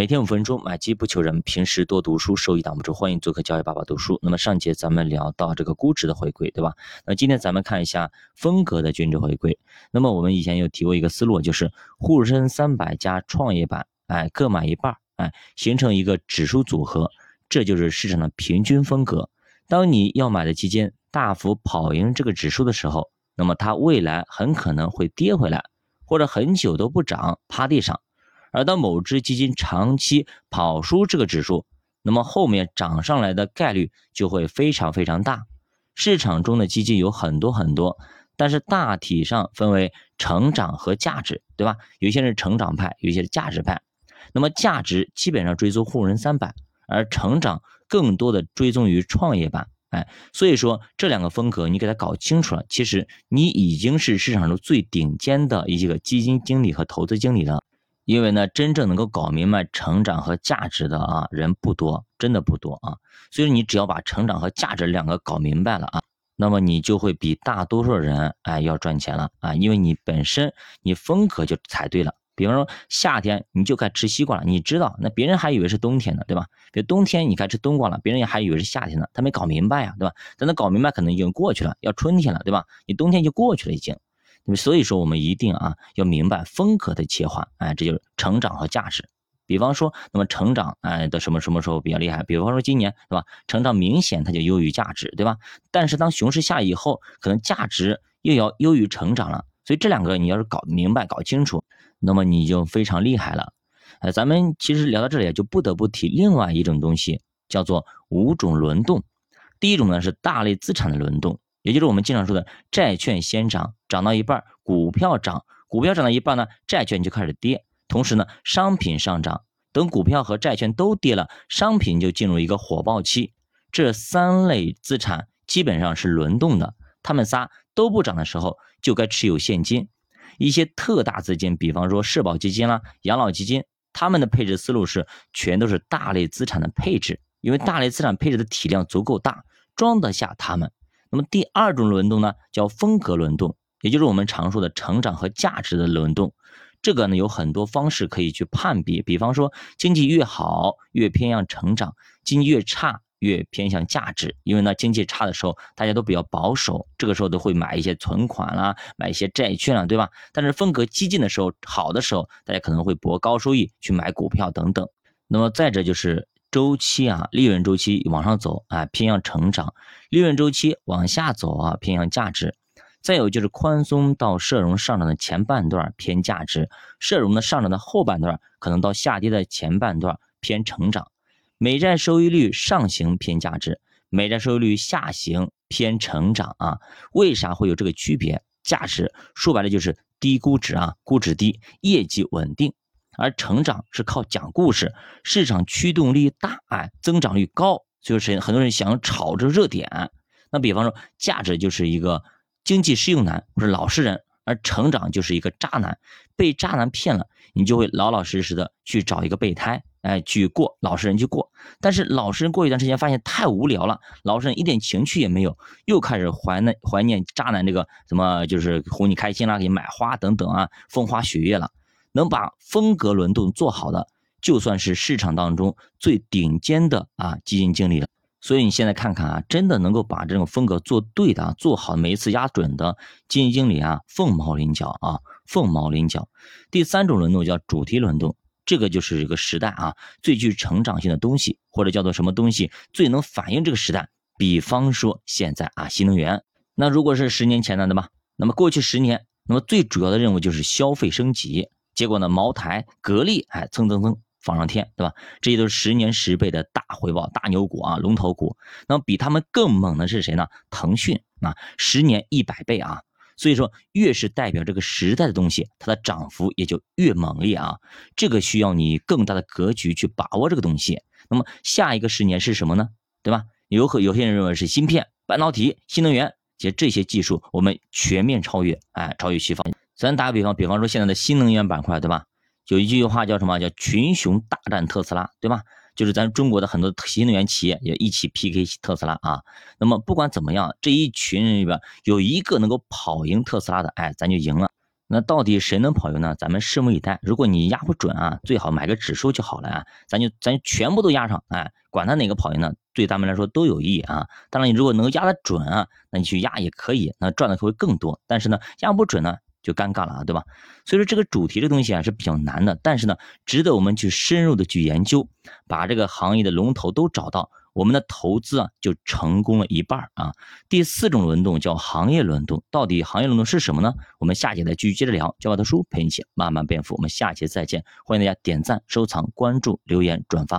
每天五分钟，买机不求人。平时多读书，收益挡不住。欢迎做客教育爸爸读书。那么上节咱们聊到这个估值的回归，对吧？那今天咱们看一下风格的均值回归。那么我们以前有提过一个思路，就是沪深三百加创业板，哎，各买一半，哎，形成一个指数组合，这就是市场的平均风格。当你要买的基金大幅跑赢这个指数的时候，那么它未来很可能会跌回来，或者很久都不涨，趴地上。而当某只基金长期跑输这个指数，那么后面涨上来的概率就会非常非常大。市场中的基金有很多很多，但是大体上分为成长和价值，对吧？有一些是成长派，有一些是价值派。那么价值基本上追踪沪深三百，而成长更多的追踪于创业板。哎，所以说这两个风格你给它搞清楚了，其实你已经是市场中最顶尖的一个基金经理和投资经理了。因为呢，真正能够搞明白成长和价值的啊人不多，真的不多啊。所以说，你只要把成长和价值两个搞明白了啊，那么你就会比大多数人哎要赚钱了啊。因为你本身你风格就踩对了。比方说夏天你就该吃西瓜了，你知道，那别人还以为是冬天呢，对吧？比如冬天你该吃冬瓜了，别人还以为是夏天呢，他没搞明白呀，对吧？等他搞明白，可能已经过去了，要春天了，对吧？你冬天就过去了已经。那么所以说，我们一定啊要明白风格的切换，哎，这就是成长和价值。比方说，那么成长哎的什么什么时候比较厉害？比方说今年，对吧？成长明显它就优于价值，对吧？但是当熊市下以后，可能价值又要优于成长了。所以这两个你要是搞明白、搞清楚，那么你就非常厉害了。哎，咱们其实聊到这里，就不得不提另外一种东西，叫做五种轮动。第一种呢是大类资产的轮动。也就是我们经常说的债券先涨，涨到一半，股票涨，股票涨到一半呢，债券就开始跌。同时呢，商品上涨，等股票和债券都跌了，商品就进入一个火爆期。这三类资产基本上是轮动的，他们仨都不涨的时候，就该持有现金。一些特大资金，比方说社保基金啦、养老基金，他们的配置思路是全都是大类资产的配置，因为大类资产配置的体量足够大，装得下他们。那么第二种轮动呢，叫风格轮动，也就是我们常说的成长和价值的轮动。这个呢有很多方式可以去判别，比方说经济越好越偏向成长，经济越差越偏向价值。因为呢经济差的时候大家都比较保守，这个时候都会买一些存款啦，买一些债券啦，对吧？但是风格激进的时候，好的时候大家可能会博高收益去买股票等等。那么再者就是。周期啊，利润周期往上走啊，偏向成长；利润周期往下走啊，偏向价值。再有就是宽松到社融上涨的前半段偏价值，社融的上涨的后半段可能到下跌的前半段偏成长。美债收益率上行偏价值，美债收益率下行偏成长啊。为啥会有这个区别？价值说白了就是低估值啊，估值低，业绩稳定。而成长是靠讲故事，市场驱动力大，哎，增长率高，就是很多人想炒这热点。那比方说，价值就是一个经济适用男或者老实人，而成长就是一个渣男，被渣男骗了，你就会老老实实的去找一个备胎，哎，去过老实人去过。但是老实人过一段时间发现太无聊了，老实人一点情趣也没有，又开始怀念怀念渣男这个什么，就是哄你开心啦，给你买花等等啊，风花雪月了。能把风格轮动做好的，就算是市场当中最顶尖的啊基金经理了。所以你现在看看啊，真的能够把这种风格做对的、做好，每一次压准的基金经理啊，凤毛麟角啊，凤毛麟角。第三种轮动叫主题轮动，这个就是一个时代啊最具成长性的东西，或者叫做什么东西最能反映这个时代。比方说现在啊新能源，那如果是十年前的对吧？那么过去十年，那么最主要的任务就是消费升级。结果呢，茅台、格力，哎，蹭蹭蹭放上天，对吧？这些都是十年十倍的大回报、大牛股啊，龙头股。那么比他们更猛的是谁呢？腾讯啊，十年一百倍啊。所以说，越是代表这个时代的东西，它的涨幅也就越猛烈啊。这个需要你更大的格局去把握这个东西。那么下一个十年是什么呢？对吧？有可有些人认为是芯片、半导体、新能源，其实这些技术我们全面超越，哎，超越西方。咱打个比方，比方说现在的新能源板块，对吧？有一句话叫什么？叫群雄大战特斯拉，对吧？就是咱中国的很多新能源企业也一起 PK 特斯拉啊。那么不管怎么样，这一群人里边有一个能够跑赢特斯拉的，哎，咱就赢了。那到底谁能跑赢呢？咱们拭目以待。如果你压不准啊，最好买个指数就好了啊，咱就咱全部都压上，哎，管他哪个跑赢呢，对咱们来说都有益啊。当然，你如果能压得准啊，那你去压也可以，那赚的会更多。但是呢，压不准呢？就尴尬了啊，对吧？所以说这个主题这东西啊是比较难的，但是呢，值得我们去深入的去研究，把这个行业的龙头都找到，我们的投资啊就成功了一半啊。第四种轮动叫行业轮动，到底行业轮动是什么呢？我们下节再继续接着聊。教我的书陪你一起慢慢变富，我们下节再见。欢迎大家点赞、收藏、关注、留言、转发。